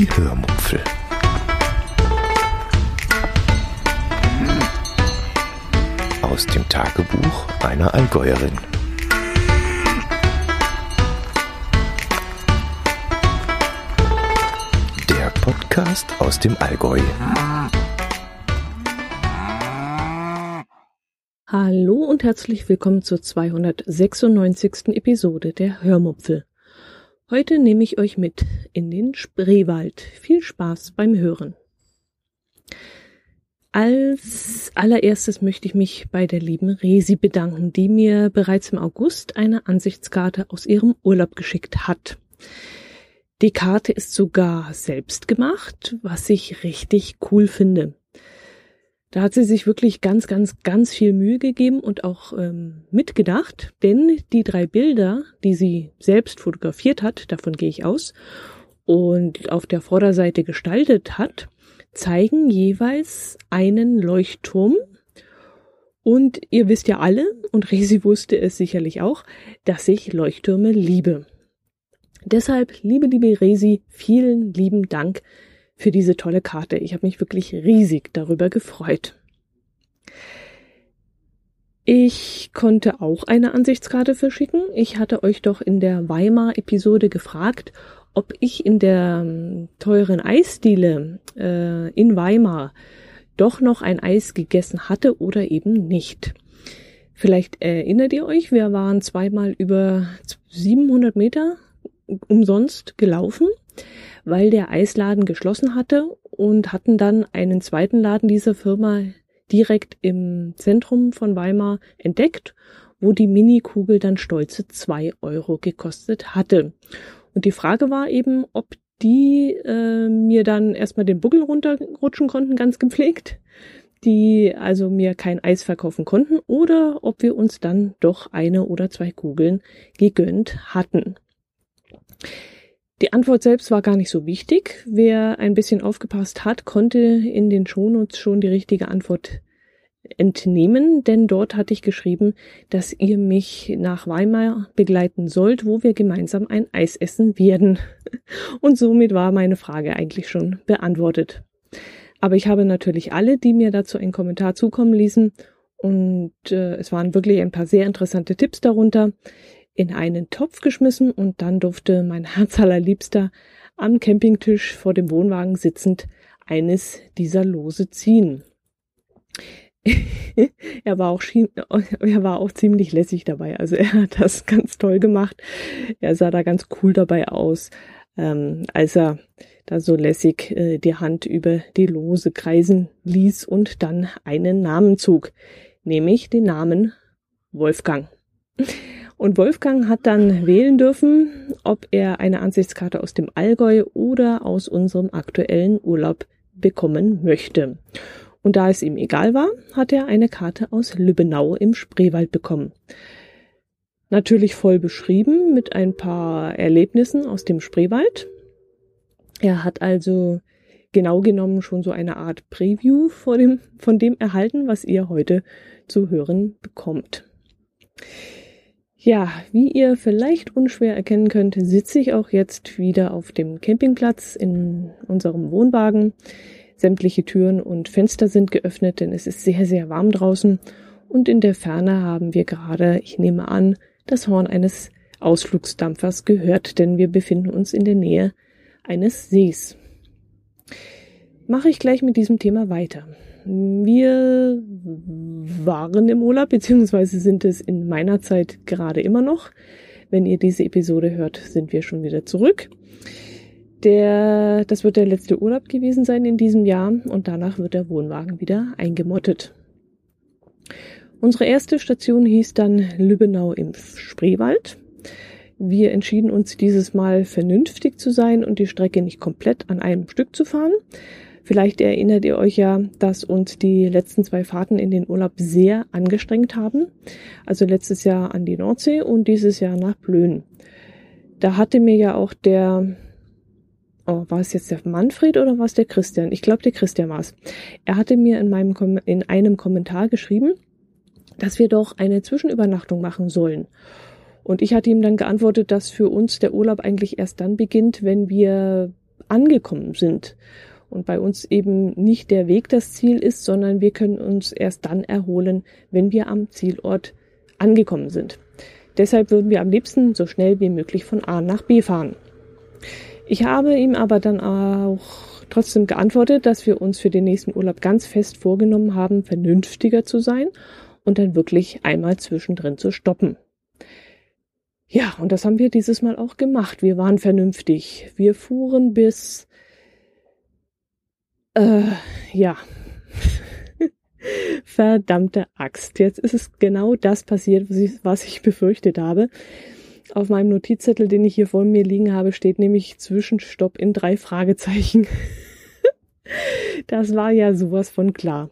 Die Hörmupfel. Aus dem Tagebuch einer Allgäuerin. Der Podcast aus dem Allgäu. Hallo und herzlich willkommen zur 296. Episode der Hörmupfel. Heute nehme ich euch mit in den Spreewald. Viel Spaß beim Hören. Als allererstes möchte ich mich bei der lieben Resi bedanken, die mir bereits im August eine Ansichtskarte aus ihrem Urlaub geschickt hat. Die Karte ist sogar selbst gemacht, was ich richtig cool finde. Da hat sie sich wirklich ganz, ganz, ganz viel Mühe gegeben und auch ähm, mitgedacht, denn die drei Bilder, die sie selbst fotografiert hat, davon gehe ich aus, und auf der Vorderseite gestaltet hat, zeigen jeweils einen Leuchtturm. Und ihr wisst ja alle, und Resi wusste es sicherlich auch, dass ich Leuchttürme liebe. Deshalb, liebe, liebe Resi, vielen lieben Dank für diese tolle Karte. Ich habe mich wirklich riesig darüber gefreut. Ich konnte auch eine Ansichtskarte verschicken. Ich hatte euch doch in der Weimar-Episode gefragt, ob ich in der ähm, teuren Eisdiele äh, in Weimar doch noch ein Eis gegessen hatte oder eben nicht. Vielleicht erinnert ihr euch, wir waren zweimal über 700 Meter umsonst gelaufen weil der Eisladen geschlossen hatte und hatten dann einen zweiten Laden dieser Firma direkt im Zentrum von Weimar entdeckt, wo die Mini-Kugel dann stolze zwei Euro gekostet hatte. Und die Frage war eben, ob die äh, mir dann erstmal den Buckel runterrutschen konnten, ganz gepflegt, die also mir kein Eis verkaufen konnten, oder ob wir uns dann doch eine oder zwei Kugeln gegönnt hatten. Die Antwort selbst war gar nicht so wichtig. Wer ein bisschen aufgepasst hat, konnte in den Shownotes schon die richtige Antwort entnehmen, denn dort hatte ich geschrieben, dass ihr mich nach Weimar begleiten sollt, wo wir gemeinsam ein Eis essen werden. Und somit war meine Frage eigentlich schon beantwortet. Aber ich habe natürlich alle, die mir dazu einen Kommentar zukommen ließen, und äh, es waren wirklich ein paar sehr interessante Tipps darunter in einen Topf geschmissen und dann durfte mein Herz allerliebster am Campingtisch vor dem Wohnwagen sitzend eines dieser Lose ziehen. er war auch er war auch ziemlich lässig dabei. Also er hat das ganz toll gemacht. Er sah da ganz cool dabei aus, ähm, als er da so lässig äh, die Hand über die Lose kreisen ließ und dann einen Namen zog, nämlich den Namen Wolfgang. Und Wolfgang hat dann wählen dürfen, ob er eine Ansichtskarte aus dem Allgäu oder aus unserem aktuellen Urlaub bekommen möchte. Und da es ihm egal war, hat er eine Karte aus Lübbenau im Spreewald bekommen. Natürlich voll beschrieben mit ein paar Erlebnissen aus dem Spreewald. Er hat also genau genommen schon so eine Art Preview vor dem, von dem erhalten, was ihr heute zu hören bekommt. Ja, wie ihr vielleicht unschwer erkennen könnt, sitze ich auch jetzt wieder auf dem Campingplatz in unserem Wohnwagen. Sämtliche Türen und Fenster sind geöffnet, denn es ist sehr, sehr warm draußen. Und in der Ferne haben wir gerade, ich nehme an, das Horn eines Ausflugsdampfers gehört, denn wir befinden uns in der Nähe eines Sees. Mache ich gleich mit diesem Thema weiter. Wir waren im Urlaub, beziehungsweise sind es in meiner Zeit gerade immer noch. Wenn ihr diese Episode hört, sind wir schon wieder zurück. Der, das wird der letzte Urlaub gewesen sein in diesem Jahr und danach wird der Wohnwagen wieder eingemottet. Unsere erste Station hieß dann Lübbenau im Spreewald. Wir entschieden uns dieses Mal vernünftig zu sein und die Strecke nicht komplett an einem Stück zu fahren, Vielleicht erinnert ihr euch ja, dass uns die letzten zwei Fahrten in den Urlaub sehr angestrengt haben. Also letztes Jahr an die Nordsee und dieses Jahr nach Blöen. Da hatte mir ja auch der, oh, war es jetzt der Manfred oder war es der Christian? Ich glaube, der Christian war es. Er hatte mir in, meinem, in einem Kommentar geschrieben, dass wir doch eine Zwischenübernachtung machen sollen. Und ich hatte ihm dann geantwortet, dass für uns der Urlaub eigentlich erst dann beginnt, wenn wir angekommen sind. Und bei uns eben nicht der Weg das Ziel ist, sondern wir können uns erst dann erholen, wenn wir am Zielort angekommen sind. Deshalb würden wir am liebsten so schnell wie möglich von A nach B fahren. Ich habe ihm aber dann auch trotzdem geantwortet, dass wir uns für den nächsten Urlaub ganz fest vorgenommen haben, vernünftiger zu sein und dann wirklich einmal zwischendrin zu stoppen. Ja, und das haben wir dieses Mal auch gemacht. Wir waren vernünftig. Wir fuhren bis, äh, ja, verdammte Axt. Jetzt ist es genau das passiert, was ich, was ich befürchtet habe. Auf meinem Notizzettel, den ich hier vor mir liegen habe, steht nämlich Zwischenstopp in drei Fragezeichen. das war ja sowas von klar.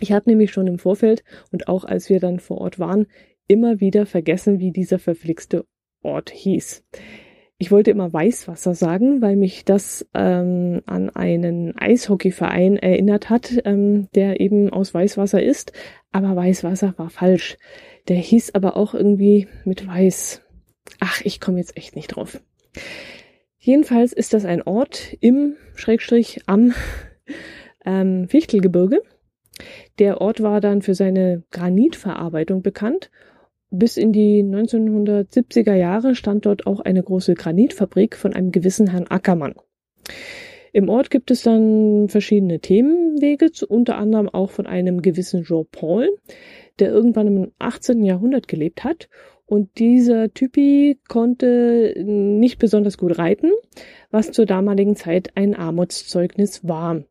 Ich habe nämlich schon im Vorfeld und auch als wir dann vor Ort waren, immer wieder vergessen, wie dieser verflixte Ort hieß. Ich wollte immer Weißwasser sagen, weil mich das ähm, an einen Eishockeyverein erinnert hat, ähm, der eben aus Weißwasser ist. Aber Weißwasser war falsch. Der hieß aber auch irgendwie mit Weiß. Ach, ich komme jetzt echt nicht drauf. Jedenfalls ist das ein Ort im Schrägstrich am ähm, Fichtelgebirge. Der Ort war dann für seine Granitverarbeitung bekannt. Bis in die 1970er Jahre stand dort auch eine große Granitfabrik von einem gewissen Herrn Ackermann. Im Ort gibt es dann verschiedene Themenwege, unter anderem auch von einem gewissen Jean Paul, der irgendwann im 18. Jahrhundert gelebt hat und dieser Typi konnte nicht besonders gut reiten, was zur damaligen Zeit ein Armutszeugnis war.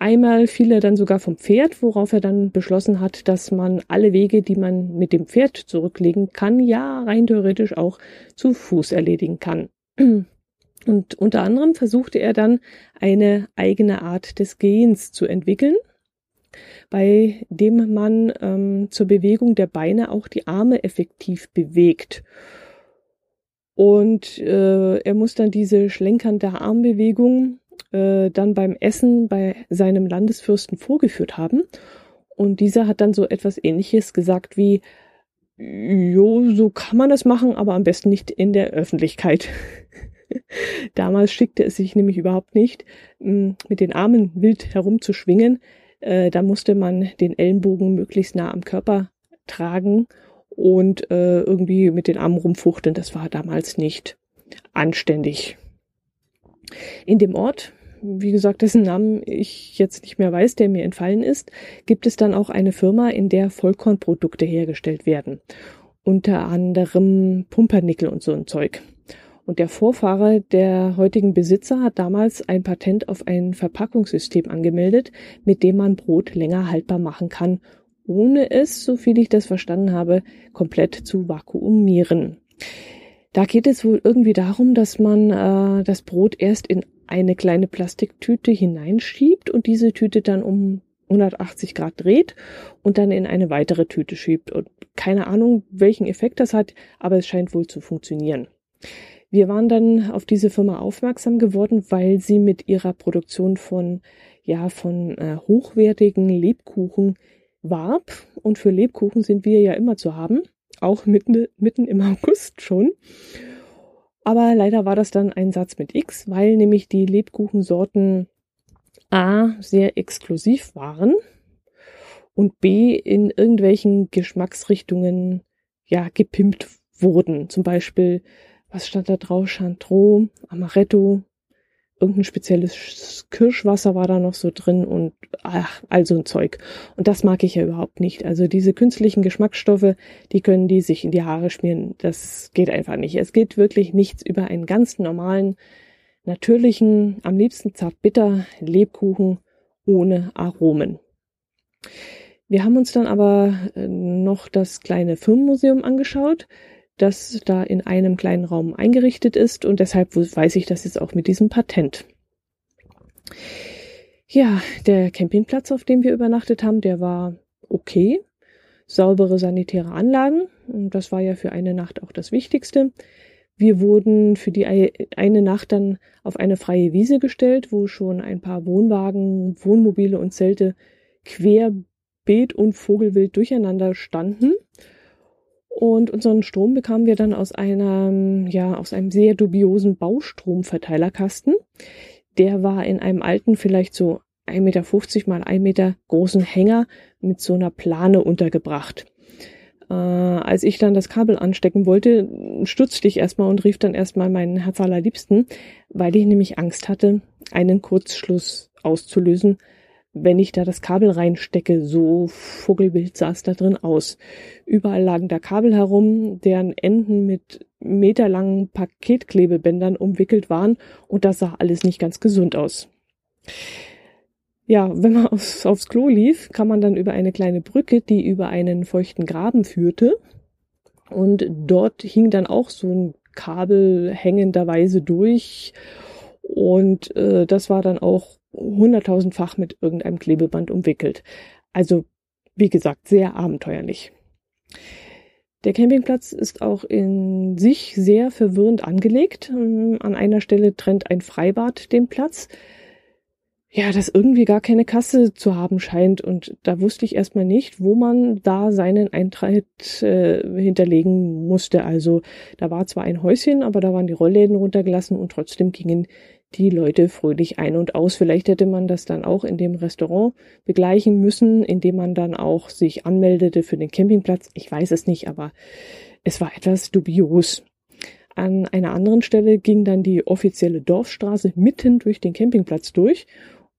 Einmal fiel er dann sogar vom Pferd, worauf er dann beschlossen hat, dass man alle Wege, die man mit dem Pferd zurücklegen kann, ja rein theoretisch auch zu Fuß erledigen kann. Und unter anderem versuchte er dann eine eigene Art des Gehens zu entwickeln bei dem man ähm, zur Bewegung der Beine auch die Arme effektiv bewegt. Und äh, er muss dann diese schlenkernde Armbewegung äh, dann beim Essen bei seinem Landesfürsten vorgeführt haben. Und dieser hat dann so etwas ähnliches gesagt wie, jo, so kann man das machen, aber am besten nicht in der Öffentlichkeit. Damals schickte es sich nämlich überhaupt nicht, mit den Armen wild herumzuschwingen, äh, da musste man den Ellenbogen möglichst nah am Körper tragen und äh, irgendwie mit den Armen rumfuchteln. Das war damals nicht anständig. In dem Ort, wie gesagt, dessen Namen ich jetzt nicht mehr weiß, der mir entfallen ist, gibt es dann auch eine Firma, in der Vollkornprodukte hergestellt werden. Unter anderem Pumpernickel und so ein Zeug. Und der Vorfahre der heutigen Besitzer hat damals ein Patent auf ein Verpackungssystem angemeldet, mit dem man Brot länger haltbar machen kann, ohne es, so viel ich das verstanden habe, komplett zu vakuumieren. Da geht es wohl irgendwie darum, dass man äh, das Brot erst in eine kleine Plastiktüte hineinschiebt und diese Tüte dann um 180 Grad dreht und dann in eine weitere Tüte schiebt. Und keine Ahnung, welchen Effekt das hat, aber es scheint wohl zu funktionieren. Wir waren dann auf diese Firma aufmerksam geworden, weil sie mit ihrer Produktion von, ja, von äh, hochwertigen Lebkuchen warb. Und für Lebkuchen sind wir ja immer zu haben, auch mitten, mitten im August schon. Aber leider war das dann ein Satz mit X, weil nämlich die Lebkuchensorten A sehr exklusiv waren und B in irgendwelchen Geschmacksrichtungen ja gepimpt wurden. Zum Beispiel was stand da drauf? Chantreau, Amaretto, irgendein spezielles Kirschwasser war da noch so drin und ach, all so ein Zeug. Und das mag ich ja überhaupt nicht. Also diese künstlichen Geschmacksstoffe, die können die sich in die Haare schmieren. Das geht einfach nicht. Es geht wirklich nichts über einen ganz normalen, natürlichen, am liebsten zartbitter Lebkuchen ohne Aromen. Wir haben uns dann aber äh, noch das kleine Firmenmuseum angeschaut das da in einem kleinen Raum eingerichtet ist und deshalb weiß ich das jetzt auch mit diesem Patent. Ja, der Campingplatz, auf dem wir übernachtet haben, der war okay. Saubere sanitäre Anlagen, das war ja für eine Nacht auch das Wichtigste. Wir wurden für die eine Nacht dann auf eine freie Wiese gestellt, wo schon ein paar Wohnwagen, Wohnmobile und Zelte querbeet und Vogelwild durcheinander standen. Und unseren Strom bekamen wir dann aus einem, ja, aus einem sehr dubiosen Baustromverteilerkasten. Der war in einem alten, vielleicht so 1,50 Meter mal 1 Meter großen Hänger mit so einer Plane untergebracht. Äh, als ich dann das Kabel anstecken wollte, stutzte ich erstmal und rief dann erstmal meinen Herz allerliebsten, weil ich nämlich Angst hatte, einen Kurzschluss auszulösen, wenn ich da das Kabel reinstecke. So vogelwild sah es da drin aus. Überall lagen da Kabel herum, deren Enden mit meterlangen Paketklebebändern umwickelt waren und das sah alles nicht ganz gesund aus. Ja, wenn man aufs, aufs Klo lief, kam man dann über eine kleine Brücke, die über einen feuchten Graben führte. Und dort hing dann auch so ein Kabel hängenderweise durch. Und äh, das war dann auch hunderttausendfach mit irgendeinem Klebeband umwickelt. Also, wie gesagt, sehr abenteuerlich. Der Campingplatz ist auch in sich sehr verwirrend angelegt. Ähm, an einer Stelle trennt ein Freibad den Platz. Ja, das irgendwie gar keine Kasse zu haben scheint. Und da wusste ich erstmal nicht, wo man da seinen Eintritt äh, hinterlegen musste. Also da war zwar ein Häuschen, aber da waren die Rollläden runtergelassen und trotzdem gingen die Leute fröhlich ein und aus. Vielleicht hätte man das dann auch in dem Restaurant begleichen müssen, indem man dann auch sich anmeldete für den Campingplatz. Ich weiß es nicht, aber es war etwas dubios. An einer anderen Stelle ging dann die offizielle Dorfstraße mitten durch den Campingplatz durch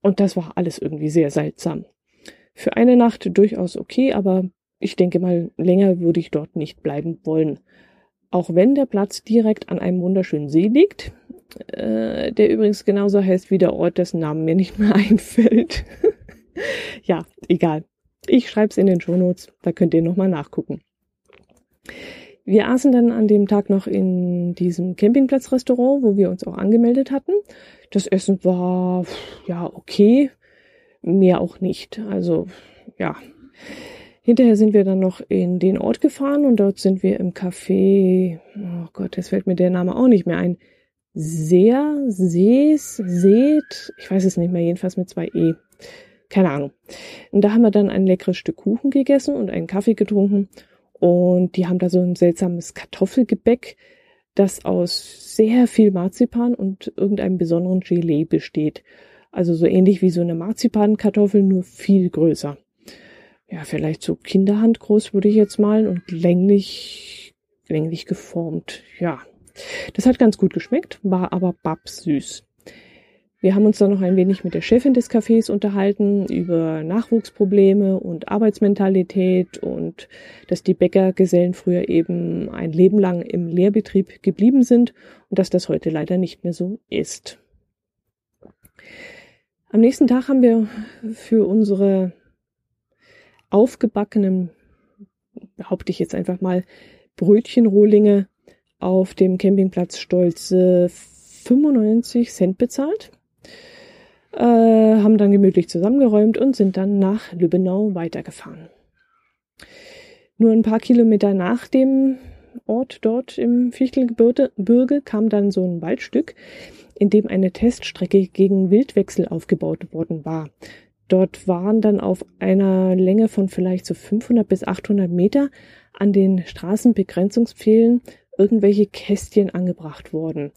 und das war alles irgendwie sehr seltsam. Für eine Nacht durchaus okay, aber ich denke mal, länger würde ich dort nicht bleiben wollen. Auch wenn der Platz direkt an einem wunderschönen See liegt, äh, der übrigens genauso heißt wie der Ort, dessen Namen mir nicht mehr einfällt. ja, egal. Ich schreibe es in den Shownotes, da könnt ihr nochmal nachgucken. Wir aßen dann an dem Tag noch in diesem Campingplatzrestaurant, wo wir uns auch angemeldet hatten. Das Essen war ja okay, mehr auch nicht. Also ja. Hinterher sind wir dann noch in den Ort gefahren und dort sind wir im Café, oh Gott, jetzt fällt mir der Name auch nicht mehr ein, sehr, Sees, Seht, ich weiß es nicht mehr, jedenfalls mit zwei E. Keine Ahnung. Und da haben wir dann ein leckeres Stück Kuchen gegessen und einen Kaffee getrunken. Und die haben da so ein seltsames Kartoffelgebäck, das aus sehr viel Marzipan und irgendeinem besonderen Gelee besteht. Also so ähnlich wie so eine Marzipankartoffel, nur viel größer. Ja, vielleicht so Kinderhand groß würde ich jetzt malen und länglich, länglich geformt. Ja, das hat ganz gut geschmeckt, war aber babsüß. Wir haben uns dann noch ein wenig mit der Chefin des Cafés unterhalten über Nachwuchsprobleme und Arbeitsmentalität und dass die Bäckergesellen früher eben ein Leben lang im Lehrbetrieb geblieben sind und dass das heute leider nicht mehr so ist. Am nächsten Tag haben wir für unsere aufgebackenen, behaupte ich jetzt einfach mal, Brötchenrohlinge auf dem Campingplatz stolze 95 Cent bezahlt, äh, haben dann gemütlich zusammengeräumt und sind dann nach Lübbenau weitergefahren. Nur ein paar Kilometer nach dem Ort dort im Fichtelgebirge kam dann so ein Waldstück, in dem eine Teststrecke gegen Wildwechsel aufgebaut worden war. Dort waren dann auf einer Länge von vielleicht so 500 bis 800 Meter an den Straßenbegrenzungspfählen irgendwelche Kästchen angebracht worden.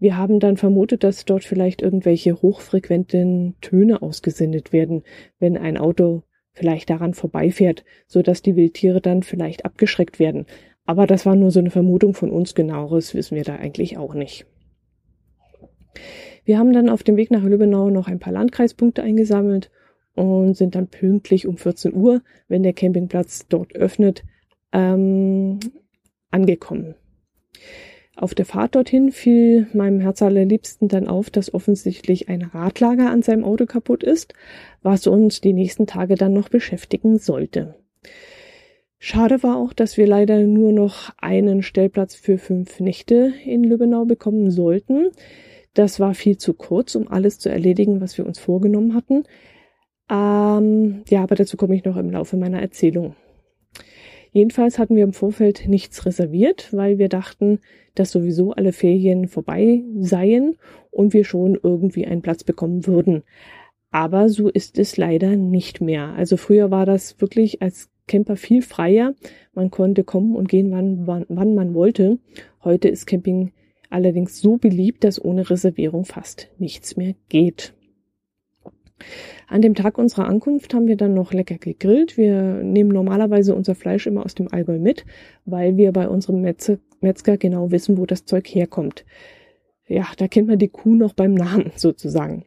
Wir haben dann vermutet, dass dort vielleicht irgendwelche hochfrequenten Töne ausgesendet werden, wenn ein Auto vielleicht daran vorbeifährt, so dass die Wildtiere dann vielleicht abgeschreckt werden. Aber das war nur so eine Vermutung von uns, genaueres wissen wir da eigentlich auch nicht. Wir haben dann auf dem Weg nach Lübbenau noch ein paar Landkreispunkte eingesammelt und sind dann pünktlich um 14 Uhr, wenn der Campingplatz dort öffnet, ähm, angekommen. Auf der Fahrt dorthin fiel meinem Herz allerliebsten dann auf, dass offensichtlich ein Radlager an seinem Auto kaputt ist, was uns die nächsten Tage dann noch beschäftigen sollte. Schade war auch, dass wir leider nur noch einen Stellplatz für fünf Nächte in Lübbenau bekommen sollten. Das war viel zu kurz, um alles zu erledigen, was wir uns vorgenommen hatten. Ähm, ja, aber dazu komme ich noch im Laufe meiner Erzählung. Jedenfalls hatten wir im Vorfeld nichts reserviert, weil wir dachten, dass sowieso alle Ferien vorbei seien und wir schon irgendwie einen Platz bekommen würden. Aber so ist es leider nicht mehr. Also früher war das wirklich, als Camper viel freier. Man konnte kommen und gehen, wann, wann, wann man wollte. Heute ist Camping allerdings so beliebt, dass ohne Reservierung fast nichts mehr geht. An dem Tag unserer Ankunft haben wir dann noch lecker gegrillt. Wir nehmen normalerweise unser Fleisch immer aus dem Allgäu mit, weil wir bei unserem Metzger genau wissen, wo das Zeug herkommt. Ja, da kennt man die Kuh noch beim Namen sozusagen.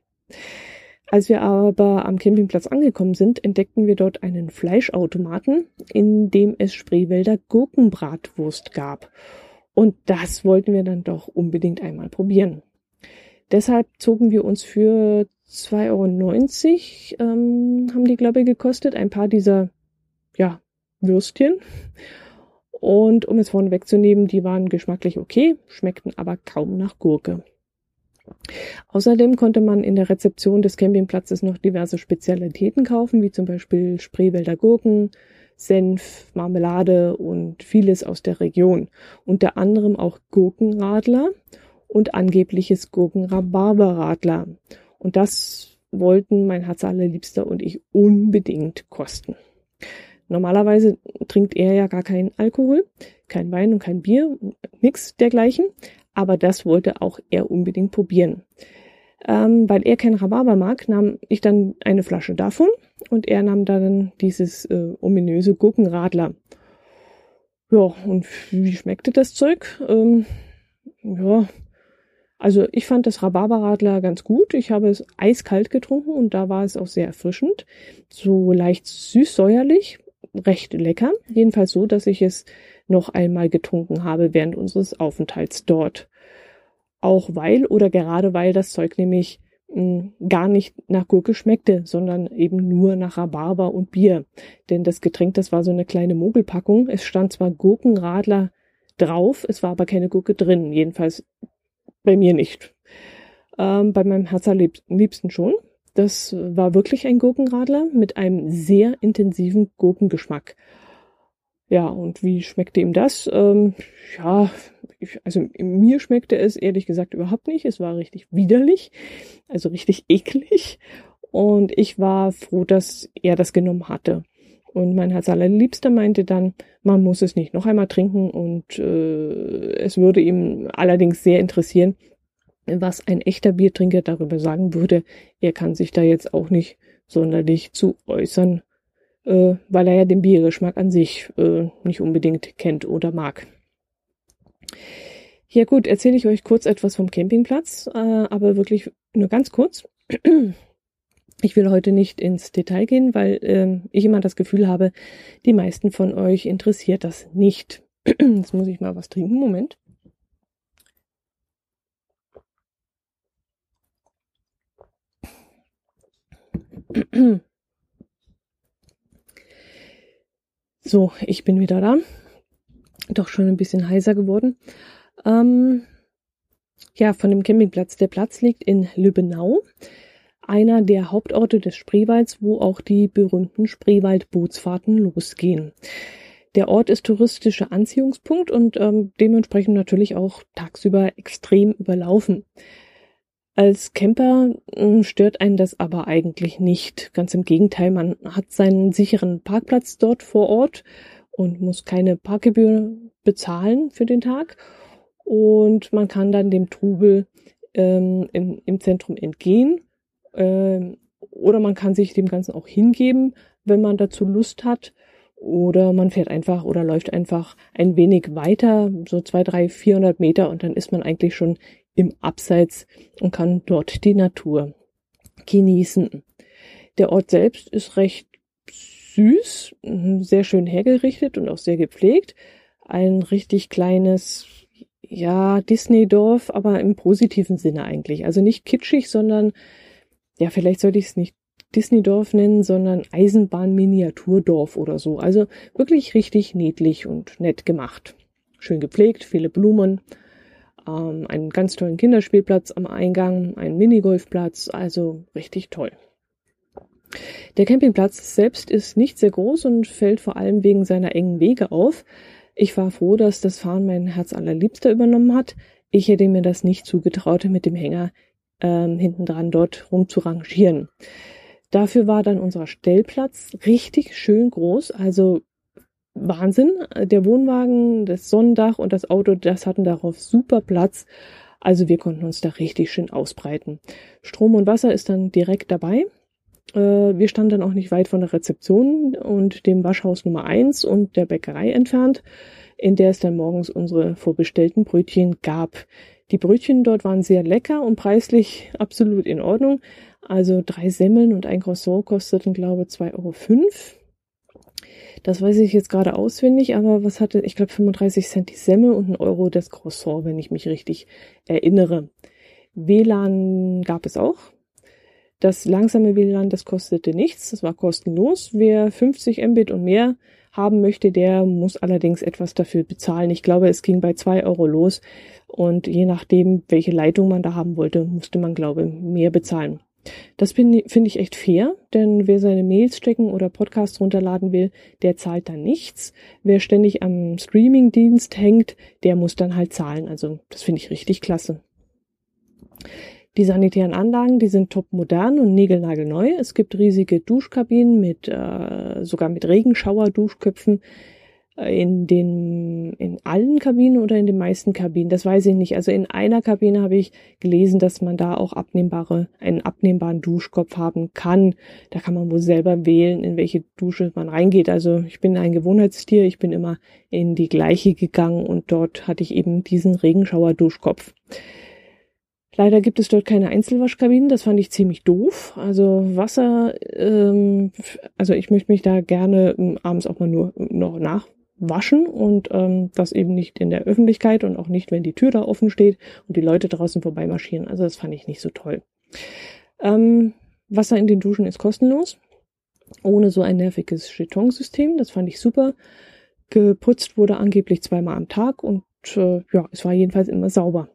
Als wir aber am Campingplatz angekommen sind, entdeckten wir dort einen Fleischautomaten, in dem es Spreewälder Gurkenbratwurst gab. Und das wollten wir dann doch unbedingt einmal probieren. Deshalb zogen wir uns für 2,90 Euro, ähm, haben die, glaube ich, gekostet, ein paar dieser, ja, Würstchen. Und um es vorne wegzunehmen, die waren geschmacklich okay, schmeckten aber kaum nach Gurke. Außerdem konnte man in der Rezeption des Campingplatzes noch diverse Spezialitäten kaufen, wie zum Beispiel Spreewälder Gurken, Senf, Marmelade und vieles aus der Region. Unter anderem auch Gurkenradler und angebliches Gurkenrhabarberradler. Und das wollten mein Herz allerliebster und ich unbedingt kosten. Normalerweise trinkt er ja gar keinen Alkohol, kein Wein und kein Bier, nix dergleichen aber das wollte auch er unbedingt probieren. Ähm, weil er kein Rhabarber mag, nahm ich dann eine Flasche davon und er nahm dann dieses äh, ominöse Gurkenradler. Ja, und wie schmeckte das Zeug? Ähm, ja, also ich fand das Rhabarberradler ganz gut. Ich habe es eiskalt getrunken und da war es auch sehr erfrischend. So leicht süß-säuerlich, recht lecker. Jedenfalls so, dass ich es noch einmal getrunken habe während unseres Aufenthalts dort. Auch weil oder gerade weil das Zeug nämlich hm, gar nicht nach Gurke schmeckte, sondern eben nur nach Rhabarber und Bier. Denn das Getränk, das war so eine kleine Mogelpackung. Es stand zwar Gurkenradler drauf, es war aber keine Gurke drin. Jedenfalls bei mir nicht. Ähm, bei meinem Herz liebsten schon. Das war wirklich ein Gurkenradler mit einem sehr intensiven Gurkengeschmack. Ja, und wie schmeckte ihm das? Ähm, ja, ich, also mir schmeckte es ehrlich gesagt überhaupt nicht. Es war richtig widerlich, also richtig eklig. Und ich war froh, dass er das genommen hatte. Und mein Herz allerliebster meinte dann, man muss es nicht noch einmal trinken. Und äh, es würde ihm allerdings sehr interessieren, was ein echter Biertrinker darüber sagen würde. Er kann sich da jetzt auch nicht sonderlich zu äußern äh, weil er ja den Biergeschmack an sich äh, nicht unbedingt kennt oder mag. Ja gut, erzähle ich euch kurz etwas vom Campingplatz, äh, aber wirklich nur ganz kurz. Ich will heute nicht ins Detail gehen, weil äh, ich immer das Gefühl habe, die meisten von euch interessiert das nicht. Jetzt muss ich mal was trinken. Moment. So, ich bin wieder da. Doch schon ein bisschen heiser geworden. Ähm, ja, von dem Campingplatz. Der Platz liegt in Lübbenau, einer der Hauptorte des Spreewalds, wo auch die berühmten Spreewald-Bootsfahrten losgehen. Der Ort ist touristischer Anziehungspunkt und ähm, dementsprechend natürlich auch tagsüber extrem überlaufen. Als Camper hm, stört einen das aber eigentlich nicht. Ganz im Gegenteil, man hat seinen sicheren Parkplatz dort vor Ort und muss keine Parkgebühr bezahlen für den Tag. Und man kann dann dem Trubel ähm, im, im Zentrum entgehen. Ähm, oder man kann sich dem Ganzen auch hingeben, wenn man dazu Lust hat. Oder man fährt einfach oder läuft einfach ein wenig weiter, so zwei, drei, vierhundert Meter und dann ist man eigentlich schon im Abseits und kann dort die Natur genießen. Der Ort selbst ist recht süß, sehr schön hergerichtet und auch sehr gepflegt. Ein richtig kleines, ja, Disney-Dorf, aber im positiven Sinne eigentlich. Also nicht kitschig, sondern, ja, vielleicht sollte ich es nicht Disney-Dorf nennen, sondern Eisenbahn-Miniaturdorf oder so. Also wirklich richtig niedlich und nett gemacht. Schön gepflegt, viele Blumen, ähm, einen ganz tollen Kinderspielplatz am Eingang, einen Minigolfplatz, also richtig toll. Der Campingplatz selbst ist nicht sehr groß und fällt vor allem wegen seiner engen Wege auf. Ich war froh, dass das Fahren mein Herz allerliebster übernommen hat. Ich hätte mir das nicht zugetraut, mit dem Hänger ähm, hinten dran dort rumzurangieren. Dafür war dann unser Stellplatz richtig schön groß, also Wahnsinn. Der Wohnwagen, das Sonnendach und das Auto, das hatten darauf super Platz. Also wir konnten uns da richtig schön ausbreiten. Strom und Wasser ist dann direkt dabei. Äh, wir standen dann auch nicht weit von der Rezeption und dem Waschhaus Nummer eins und der Bäckerei entfernt, in der es dann morgens unsere vorbestellten Brötchen gab. Die Brötchen dort waren sehr lecker und preislich absolut in Ordnung. Also drei Semmeln und ein Croissant kosteten, glaube ich, 2,05 Euro. Das weiß ich jetzt gerade auswendig, aber was hatte, ich glaube 35 Cent die Semmel und ein Euro das Croissant, wenn ich mich richtig erinnere. WLAN gab es auch. Das langsame WLAN, das kostete nichts, das war kostenlos. Wer 50 Mbit und mehr haben möchte, der muss allerdings etwas dafür bezahlen. Ich glaube, es ging bei zwei Euro los und je nachdem, welche Leitung man da haben wollte, musste man, glaube ich, mehr bezahlen. Das finde ich echt fair, denn wer seine Mails checken oder Podcasts runterladen will, der zahlt dann nichts. Wer ständig am Streamingdienst hängt, der muss dann halt zahlen. Also das finde ich richtig klasse. Die sanitären Anlagen, die sind top modern und niegelnagelneu. Es gibt riesige Duschkabinen mit äh, sogar mit Regenschauer-Duschköpfen in den in allen Kabinen oder in den meisten Kabinen, das weiß ich nicht. Also in einer Kabine habe ich gelesen, dass man da auch abnehmbare einen abnehmbaren Duschkopf haben kann. Da kann man wohl selber wählen, in welche Dusche man reingeht. Also ich bin ein Gewohnheitstier, ich bin immer in die gleiche gegangen und dort hatte ich eben diesen Regenschauer Duschkopf. Leider gibt es dort keine Einzelwaschkabinen, das fand ich ziemlich doof. Also Wasser, ähm, also ich möchte mich da gerne ähm, abends auch mal nur noch nach waschen und ähm, das eben nicht in der Öffentlichkeit und auch nicht, wenn die Tür da offen steht und die Leute draußen vorbeimarschieren. Also das fand ich nicht so toll. Ähm, Wasser in den Duschen ist kostenlos, ohne so ein nerviges Chetonsystem. Das fand ich super. Geputzt wurde angeblich zweimal am Tag und äh, ja, es war jedenfalls immer sauber.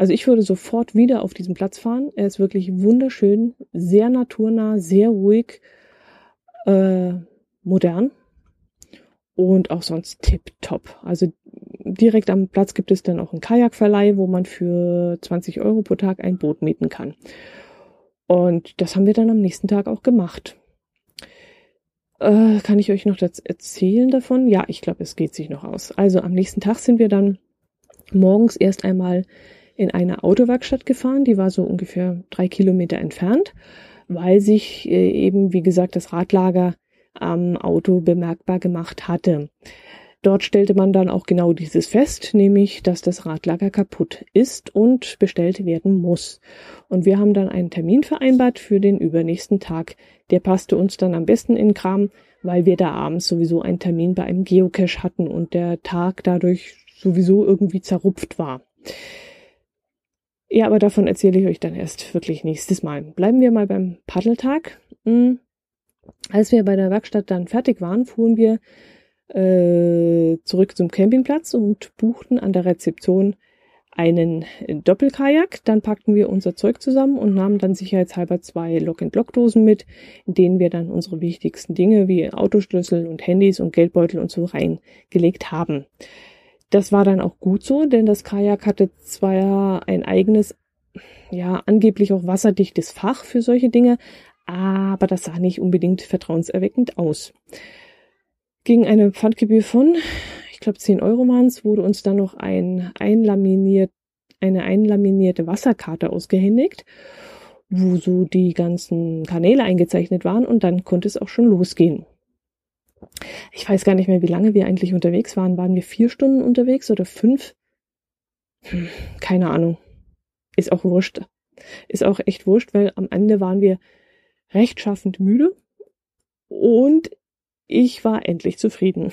Also ich würde sofort wieder auf diesen Platz fahren. Er ist wirklich wunderschön, sehr naturnah, sehr ruhig, äh, modern und auch sonst tipptopp. Also direkt am Platz gibt es dann auch einen Kajakverleih, wo man für 20 Euro pro Tag ein Boot mieten kann. Und das haben wir dann am nächsten Tag auch gemacht. Äh, kann ich euch noch das erzählen davon? Ja, ich glaube, es geht sich noch aus. Also am nächsten Tag sind wir dann morgens erst einmal in eine Autowerkstatt gefahren. Die war so ungefähr drei Kilometer entfernt, weil sich äh, eben, wie gesagt, das Radlager am Auto bemerkbar gemacht hatte. Dort stellte man dann auch genau dieses fest, nämlich, dass das Radlager kaputt ist und bestellt werden muss. Und wir haben dann einen Termin vereinbart für den übernächsten Tag. Der passte uns dann am besten in Kram, weil wir da abends sowieso einen Termin bei einem Geocache hatten und der Tag dadurch sowieso irgendwie zerrupft war. Ja, aber davon erzähle ich euch dann erst wirklich nächstes Mal. Bleiben wir mal beim Paddeltag. Hm. Als wir bei der Werkstatt dann fertig waren, fuhren wir äh, zurück zum Campingplatz und buchten an der Rezeption einen Doppelkajak. Dann packten wir unser Zeug zusammen und nahmen dann sicherheitshalber zwei Lock-and-Lock-Dosen mit, in denen wir dann unsere wichtigsten Dinge wie Autoschlüssel und Handys und Geldbeutel und so reingelegt haben. Das war dann auch gut so, denn das Kajak hatte zwar ein eigenes, ja, angeblich auch wasserdichtes Fach für solche Dinge, aber das sah nicht unbedingt vertrauenserweckend aus. Gegen eine Pfandgebühr von, ich glaube 10 Euro waren wurde uns dann noch ein einlaminiert, eine einlaminierte Wasserkarte ausgehändigt, wo so die ganzen Kanäle eingezeichnet waren und dann konnte es auch schon losgehen. Ich weiß gar nicht mehr, wie lange wir eigentlich unterwegs waren. Waren wir vier Stunden unterwegs oder fünf? Hm, keine Ahnung. Ist auch wurscht. Ist auch echt wurscht, weil am Ende waren wir rechtschaffend müde und ich war endlich zufrieden.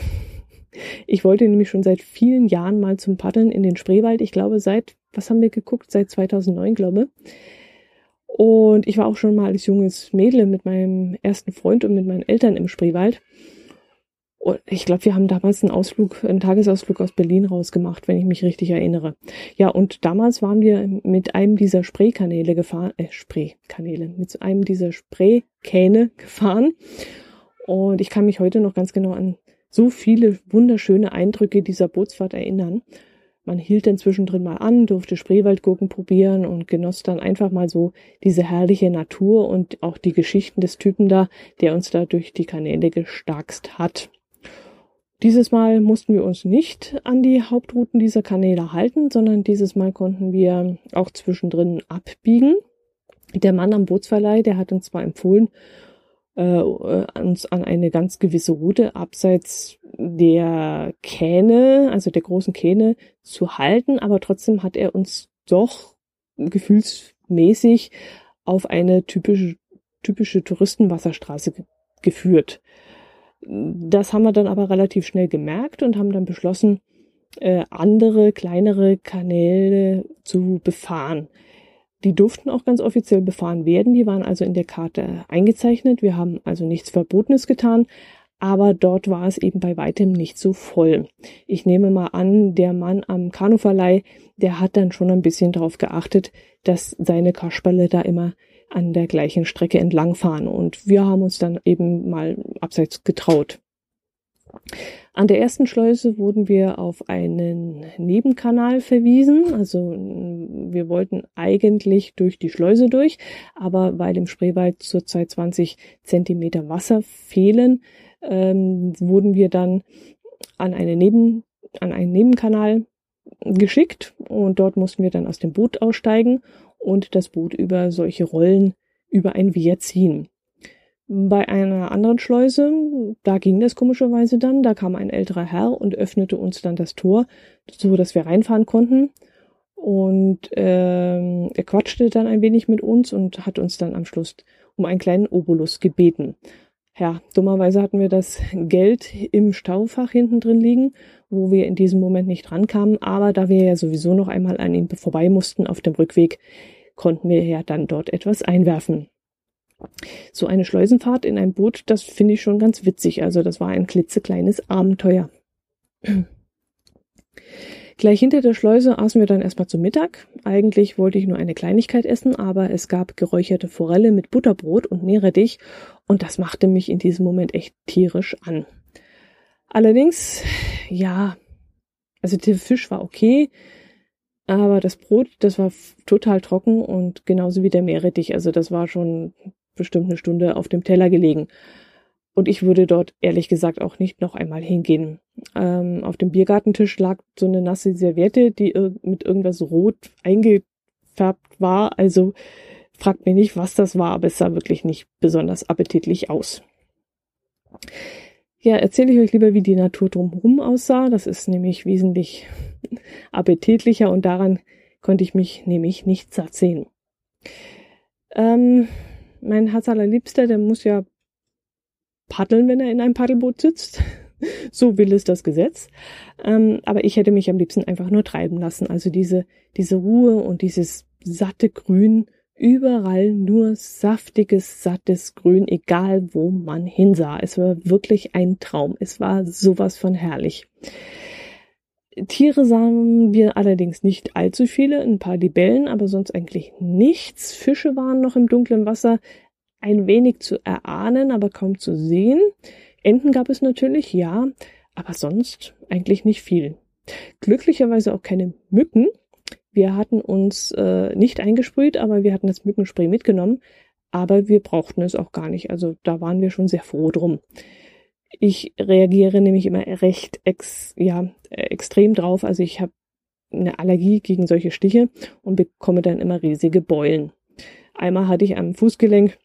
Ich wollte nämlich schon seit vielen Jahren mal zum Paddeln in den Spreewald. Ich glaube, seit, was haben wir geguckt? Seit 2009, glaube. Und ich war auch schon mal als junges Mädel mit meinem ersten Freund und mit meinen Eltern im Spreewald. Und ich glaube, wir haben damals einen Ausflug, einen Tagesausflug aus Berlin rausgemacht, wenn ich mich richtig erinnere. Ja, und damals waren wir mit einem dieser Spraykanäle gefahren, äh, Spraykanäle, mit einem dieser Spraykähne gefahren. Und ich kann mich heute noch ganz genau an so viele wunderschöne Eindrücke dieser Bootsfahrt erinnern. Man hielt dann zwischendrin mal an, durfte Spreewaldgurken probieren und genoss dann einfach mal so diese herrliche Natur und auch die Geschichten des Typen da, der uns da durch die Kanäle gestarkst hat. Dieses Mal mussten wir uns nicht an die Hauptrouten dieser Kanäle halten, sondern dieses Mal konnten wir auch zwischendrin abbiegen. Der Mann am Bootsverleih, der hat uns zwar empfohlen, äh, uns an eine ganz gewisse Route abseits der Kähne, also der großen Kähne, zu halten, aber trotzdem hat er uns doch gefühlsmäßig auf eine typische, typische Touristenwasserstraße geführt. Das haben wir dann aber relativ schnell gemerkt und haben dann beschlossen, äh, andere kleinere Kanäle zu befahren. Die durften auch ganz offiziell befahren werden, die waren also in der Karte eingezeichnet. Wir haben also nichts Verbotenes getan, aber dort war es eben bei weitem nicht so voll. Ich nehme mal an, der Mann am Kanuverleih, der hat dann schon ein bisschen darauf geachtet, dass seine Kasperle da immer an der gleichen Strecke entlangfahren. Und wir haben uns dann eben mal abseits getraut. An der ersten Schleuse wurden wir auf einen Nebenkanal verwiesen. Also wir wollten eigentlich durch die Schleuse durch, aber weil im Spreewald zurzeit 20 Zentimeter Wasser fehlen, ähm, wurden wir dann an, eine Neben, an einen Nebenkanal geschickt und dort mussten wir dann aus dem Boot aussteigen und das Boot über solche Rollen über ein Wehr ziehen. Bei einer anderen Schleuse, da ging das komischerweise dann, da kam ein älterer Herr und öffnete uns dann das Tor, so dass wir reinfahren konnten. Und ähm, er quatschte dann ein wenig mit uns und hat uns dann am Schluss um einen kleinen Obolus gebeten. Ja, dummerweise hatten wir das Geld im Staufach hinten drin liegen, wo wir in diesem Moment nicht rankamen. Aber da wir ja sowieso noch einmal an ihm vorbei mussten auf dem Rückweg, konnten wir ja dann dort etwas einwerfen. So eine Schleusenfahrt in ein Boot, das finde ich schon ganz witzig. Also das war ein klitzekleines Abenteuer. Gleich hinter der Schleuse aßen wir dann erstmal zu Mittag. Eigentlich wollte ich nur eine Kleinigkeit essen, aber es gab geräucherte Forelle mit Butterbrot und Meerrettich und das machte mich in diesem Moment echt tierisch an. Allerdings, ja, also der Fisch war okay, aber das Brot, das war total trocken und genauso wie der Meerrettich, also das war schon bestimmt eine Stunde auf dem Teller gelegen. Und ich würde dort ehrlich gesagt auch nicht noch einmal hingehen. Ähm, auf dem Biergartentisch lag so eine nasse Serviette, die ir mit irgendwas rot eingefärbt war. Also fragt mich nicht, was das war, aber es sah wirklich nicht besonders appetitlich aus. Ja, erzähle ich euch lieber, wie die Natur drumherum aussah. Das ist nämlich wesentlich appetitlicher und daran konnte ich mich nämlich nicht satt sehen. Ähm, mein Herz allerliebster, der muss ja paddeln, wenn er in einem Paddelboot sitzt. so will es das Gesetz. Ähm, aber ich hätte mich am liebsten einfach nur treiben lassen. Also diese, diese Ruhe und dieses satte Grün, überall nur saftiges, sattes Grün, egal wo man hinsah. Es war wirklich ein Traum. Es war sowas von herrlich. Tiere sahen wir allerdings nicht allzu viele, ein paar Libellen, aber sonst eigentlich nichts. Fische waren noch im dunklen Wasser, ein wenig zu erahnen, aber kaum zu sehen. Enten gab es natürlich, ja, aber sonst eigentlich nicht viel. Glücklicherweise auch keine Mücken. Wir hatten uns äh, nicht eingesprüht, aber wir hatten das Mückenspray mitgenommen. Aber wir brauchten es auch gar nicht. Also da waren wir schon sehr froh drum. Ich reagiere nämlich immer recht ex, ja, extrem drauf. Also ich habe eine Allergie gegen solche Stiche und bekomme dann immer riesige Beulen. Einmal hatte ich am Fußgelenk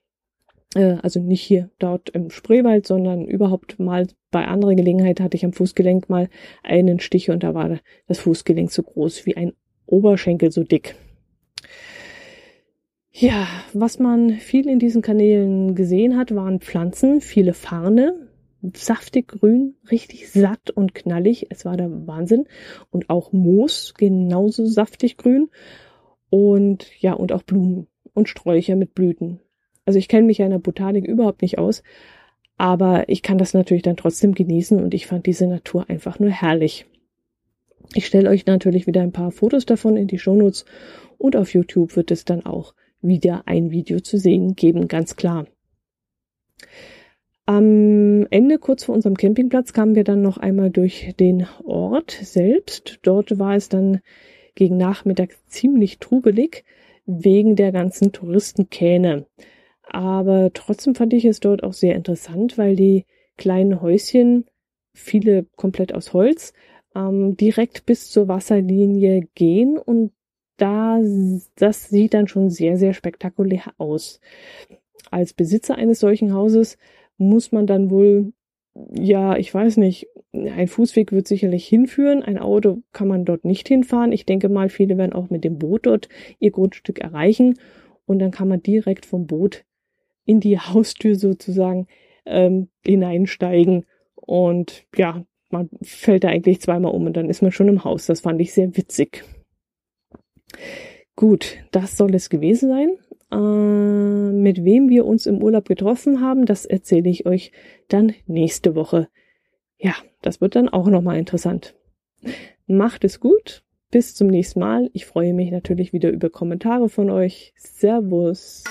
äh, also nicht hier dort im Spreewald, sondern überhaupt mal bei anderer Gelegenheit hatte ich am Fußgelenk mal einen Stich und da war das Fußgelenk so groß wie ein Oberschenkel so dick. Ja, was man viel in diesen Kanälen gesehen hat, waren Pflanzen, viele Farne, saftig grün, richtig satt und knallig. Es war der Wahnsinn. Und auch Moos, genauso saftig grün. Und ja, und auch Blumen und Sträucher mit Blüten. Also ich kenne mich ja in der Botanik überhaupt nicht aus, aber ich kann das natürlich dann trotzdem genießen und ich fand diese Natur einfach nur herrlich. Ich stelle euch natürlich wieder ein paar Fotos davon in die Shownotes und auf YouTube wird es dann auch wieder ein Video zu sehen geben, ganz klar. Am Ende, kurz vor unserem Campingplatz, kamen wir dann noch einmal durch den Ort selbst. Dort war es dann gegen Nachmittag ziemlich trubelig wegen der ganzen Touristenkähne. Aber trotzdem fand ich es dort auch sehr interessant, weil die kleinen Häuschen viele komplett aus Holz, ähm, direkt bis zur Wasserlinie gehen und da, das sieht dann schon sehr, sehr spektakulär aus. Als Besitzer eines solchen Hauses muss man dann wohl, ja, ich weiß nicht, ein Fußweg wird sicherlich hinführen, ein Auto kann man dort nicht hinfahren. Ich denke mal, viele werden auch mit dem Boot dort ihr Grundstück erreichen und dann kann man direkt vom Boot in die Haustür sozusagen ähm, hineinsteigen und ja, man fällt da eigentlich zweimal um und dann ist man schon im Haus. Das fand ich sehr witzig. Gut, das soll es gewesen sein. Äh, mit wem wir uns im Urlaub getroffen haben, das erzähle ich euch dann nächste Woche. Ja, das wird dann auch nochmal interessant. Macht es gut. Bis zum nächsten Mal. Ich freue mich natürlich wieder über Kommentare von euch. Servus.